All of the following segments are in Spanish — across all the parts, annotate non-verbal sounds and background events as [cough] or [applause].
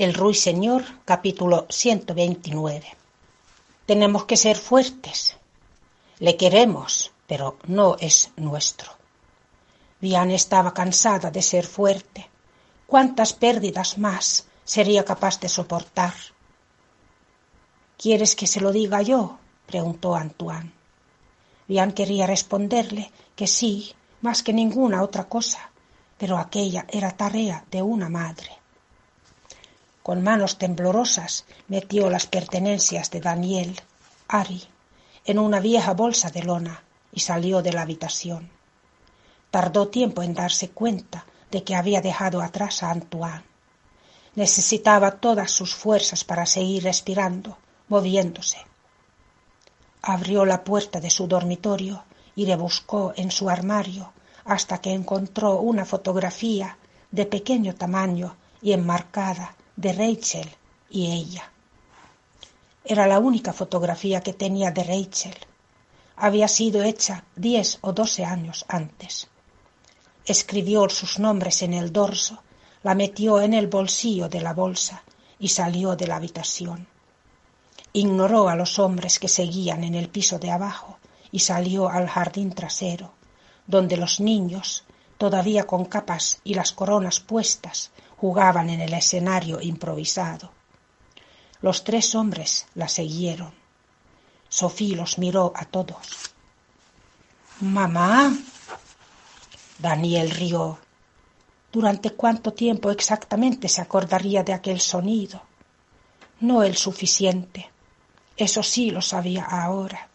El Ruiseñor, capítulo 129. Tenemos que ser fuertes. Le queremos, pero no es nuestro. Vian estaba cansada de ser fuerte. ¿Cuántas pérdidas más sería capaz de soportar? ¿Quieres que se lo diga yo? preguntó Antoine. Vian quería responderle que sí, más que ninguna otra cosa, pero aquella era tarea de una madre. Con manos temblorosas metió las pertenencias de Daniel, Ari, en una vieja bolsa de lona y salió de la habitación. Tardó tiempo en darse cuenta de que había dejado atrás a Antoine. Necesitaba todas sus fuerzas para seguir respirando, moviéndose. Abrió la puerta de su dormitorio y rebuscó en su armario hasta que encontró una fotografía de pequeño tamaño y enmarcada de Rachel y ella. Era la única fotografía que tenía de Rachel. Había sido hecha diez o doce años antes. Escribió sus nombres en el dorso, la metió en el bolsillo de la bolsa y salió de la habitación. Ignoró a los hombres que seguían en el piso de abajo y salió al jardín trasero, donde los niños, todavía con capas y las coronas puestas, jugaban en el escenario improvisado. Los tres hombres la siguieron. Sofía los miró a todos. Mamá. Daniel rió. ¿Durante cuánto tiempo exactamente se acordaría de aquel sonido? No el suficiente. Eso sí lo sabía ahora.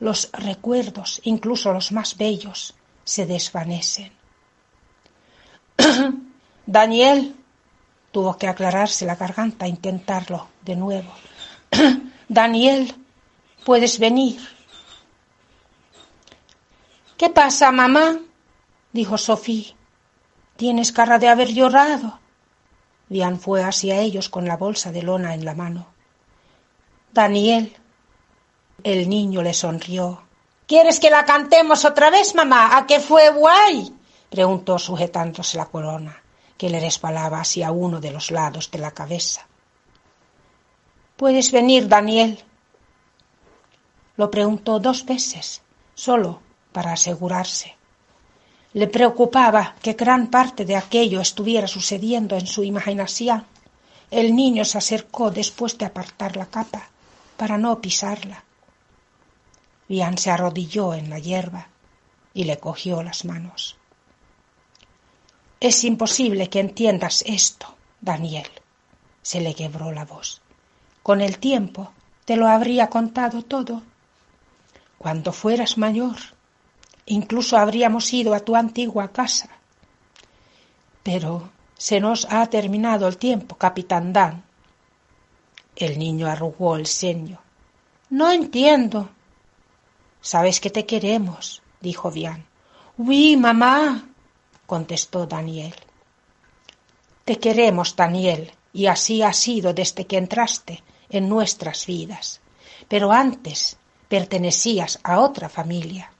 Los recuerdos, incluso los más bellos, se desvanecen. [clears throat] Daniel tuvo que aclararse la garganta e intentarlo de nuevo. [clears throat] Daniel, puedes venir. ¿Qué pasa, mamá? dijo Sofía. Tienes cara de haber llorado. Dian fue hacia ellos con la bolsa de lona en la mano. Daniel. El niño le sonrió. ¿Quieres que la cantemos otra vez, mamá? ¿A qué fue guay? preguntó sujetándose la corona, que le resbalaba hacia uno de los lados de la cabeza. ¿Puedes venir, Daniel? Lo preguntó dos veces, solo para asegurarse. Le preocupaba que gran parte de aquello estuviera sucediendo en su imaginación. El niño se acercó después de apartar la capa para no pisarla. Bian se arrodilló en la hierba y le cogió las manos. Es imposible que entiendas esto, Daniel. Se le quebró la voz. Con el tiempo te lo habría contado todo. Cuando fueras mayor, incluso habríamos ido a tu antigua casa. Pero se nos ha terminado el tiempo, capitán Dan. El niño arrugó el ceño. No entiendo. Sabes que te queremos, dijo Bian. Oui, mamá, contestó Daniel. Te queremos, Daniel, y así ha sido desde que entraste en nuestras vidas. Pero antes pertenecías a otra familia.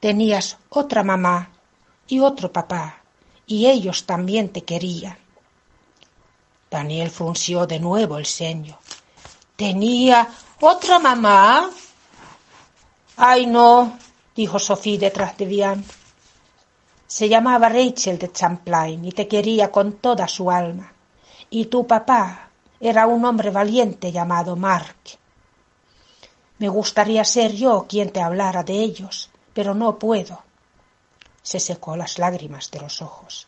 Tenías otra mamá y otro papá, y ellos también te querían. Daniel frunció de nuevo el ceño. ¿Tenía otra mamá? Ay, no, dijo Sofía detrás de. Se llamaba Rachel de Champlain y te quería con toda su alma. Y tu papá era un hombre valiente llamado Mark. Me gustaría ser yo quien te hablara de ellos, pero no puedo. Se secó las lágrimas de los ojos.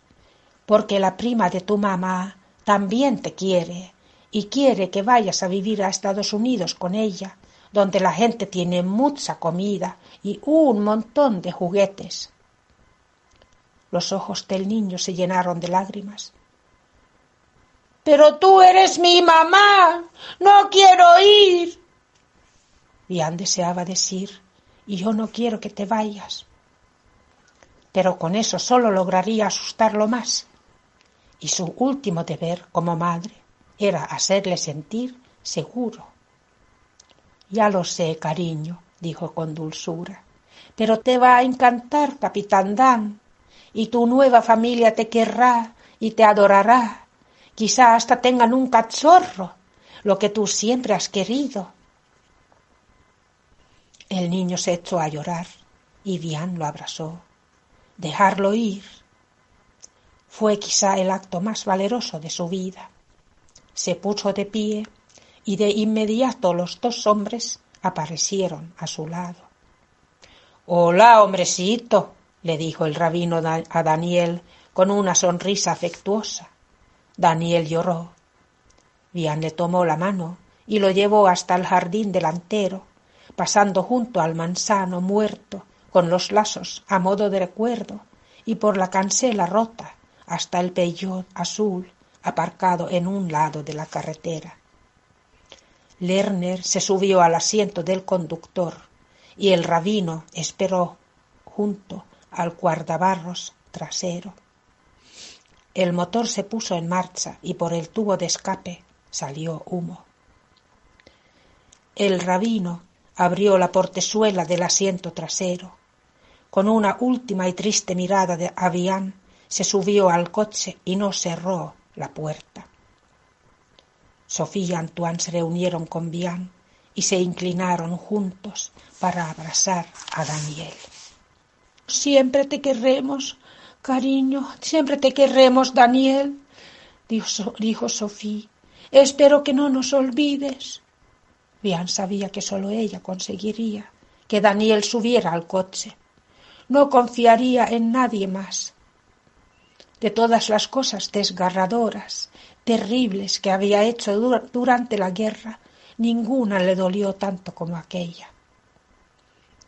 Porque la prima de tu mamá también te quiere y quiere que vayas a vivir a Estados Unidos con ella, donde la gente tiene mucha comida y un montón de juguetes. Los ojos del niño se llenaron de lágrimas. Pero tú eres mi mamá. No quiero ir. Bian deseaba decir, y yo no quiero que te vayas. Pero con eso solo lograría asustarlo más. Y su último deber como madre era hacerle sentir seguro. Ya lo sé, cariño, dijo con dulzura, pero te va a encantar, capitán Dan, y tu nueva familia te querrá y te adorará. Quizá hasta tengan un cachorro, lo que tú siempre has querido. El niño se echó a llorar y Diane lo abrazó. Dejarlo ir fue quizá el acto más valeroso de su vida. Se puso de pie y de inmediato los dos hombres aparecieron a su lado. Hola, hombrecito, le dijo el rabino a Daniel con una sonrisa afectuosa. Daniel lloró. Bian le tomó la mano y lo llevó hasta el jardín delantero, pasando junto al manzano muerto con los lazos a modo de recuerdo y por la cancela rota hasta el peyot azul aparcado en un lado de la carretera. Lerner se subió al asiento del conductor y el rabino esperó junto al guardabarros trasero. El motor se puso en marcha y por el tubo de escape salió humo. El rabino abrió la portezuela del asiento trasero. Con una última y triste mirada de Avián se subió al coche y no cerró la puerta. Sofía y Antoine se reunieron con Bian y se inclinaron juntos para abrazar a Daniel. Siempre te querremos, cariño, siempre te querremos, Daniel, dijo, Sofía. Espero que no nos olvides. Bian sabía que sólo ella conseguiría que Daniel subiera al coche. No confiaría en nadie más. De todas las cosas desgarradoras, terribles que había hecho durante la guerra, ninguna le dolió tanto como aquella.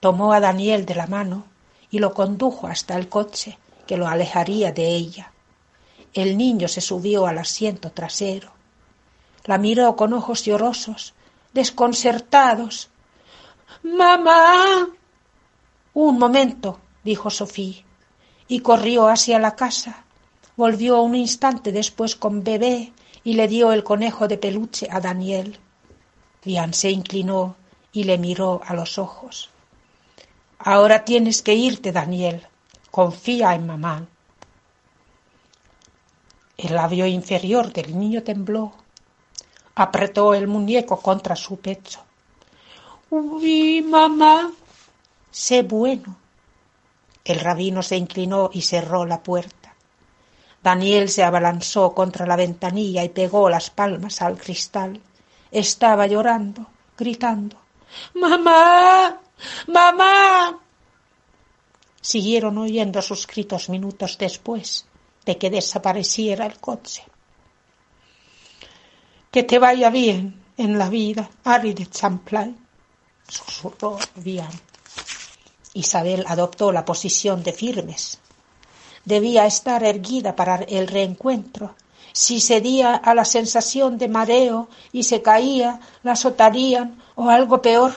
Tomó a Daniel de la mano y lo condujo hasta el coche que lo alejaría de ella. El niño se subió al asiento trasero. La miró con ojos llorosos, desconcertados. Mamá. Un momento, dijo Sofía, y corrió hacia la casa. Volvió un instante después con bebé y le dio el conejo de peluche a Daniel. Dian se inclinó y le miró a los ojos. Ahora tienes que irte, Daniel. Confía en mamá. El labio inferior del niño tembló. Apretó el muñeco contra su pecho. Uy, mamá. Sé bueno. El rabino se inclinó y cerró la puerta. Daniel se abalanzó contra la ventanilla y pegó las palmas al cristal. Estaba llorando, gritando. Mamá. Mamá. Siguieron oyendo sus gritos minutos después de que desapareciera el coche. Que te vaya bien en la vida, Harry de Champlain, susurró bien. Isabel adoptó la posición de firmes. Debía estar erguida para el reencuentro. Si cedía a la sensación de mareo y se caía, la azotarían o algo peor,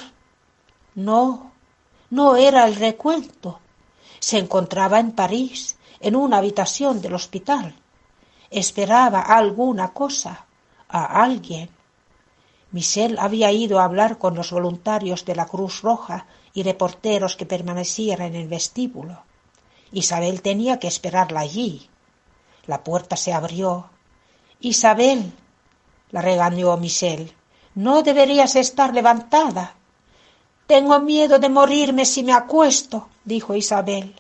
no, no era el recuento. Se encontraba en París, en una habitación del hospital. Esperaba alguna cosa, a alguien. Michel había ido a hablar con los voluntarios de la Cruz Roja y reporteros que permanecían en el vestíbulo. Isabel tenía que esperarla allí. La puerta se abrió. Isabel, la regañó Michel, no deberías estar levantada. Tengo miedo de morirme si me acuesto, dijo Isabel.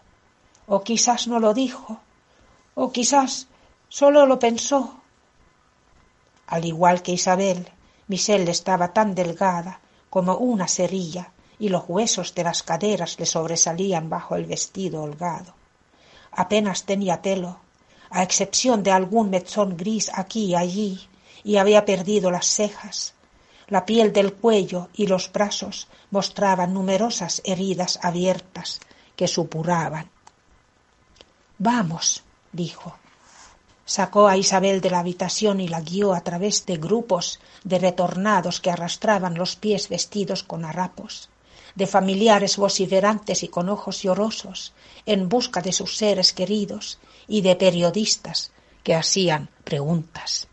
O quizás no lo dijo, o quizás solo lo pensó. Al igual que Isabel, Michelle estaba tan delgada como una cerilla y los huesos de las caderas le sobresalían bajo el vestido holgado. Apenas tenía pelo, a excepción de algún mechón gris aquí y allí, y había perdido las cejas, la piel del cuello y los brazos mostraban numerosas heridas abiertas que supuraban. Vamos, dijo. Sacó a Isabel de la habitación y la guió a través de grupos de retornados que arrastraban los pies vestidos con harapos, de familiares vociferantes y con ojos llorosos en busca de sus seres queridos y de periodistas que hacían preguntas.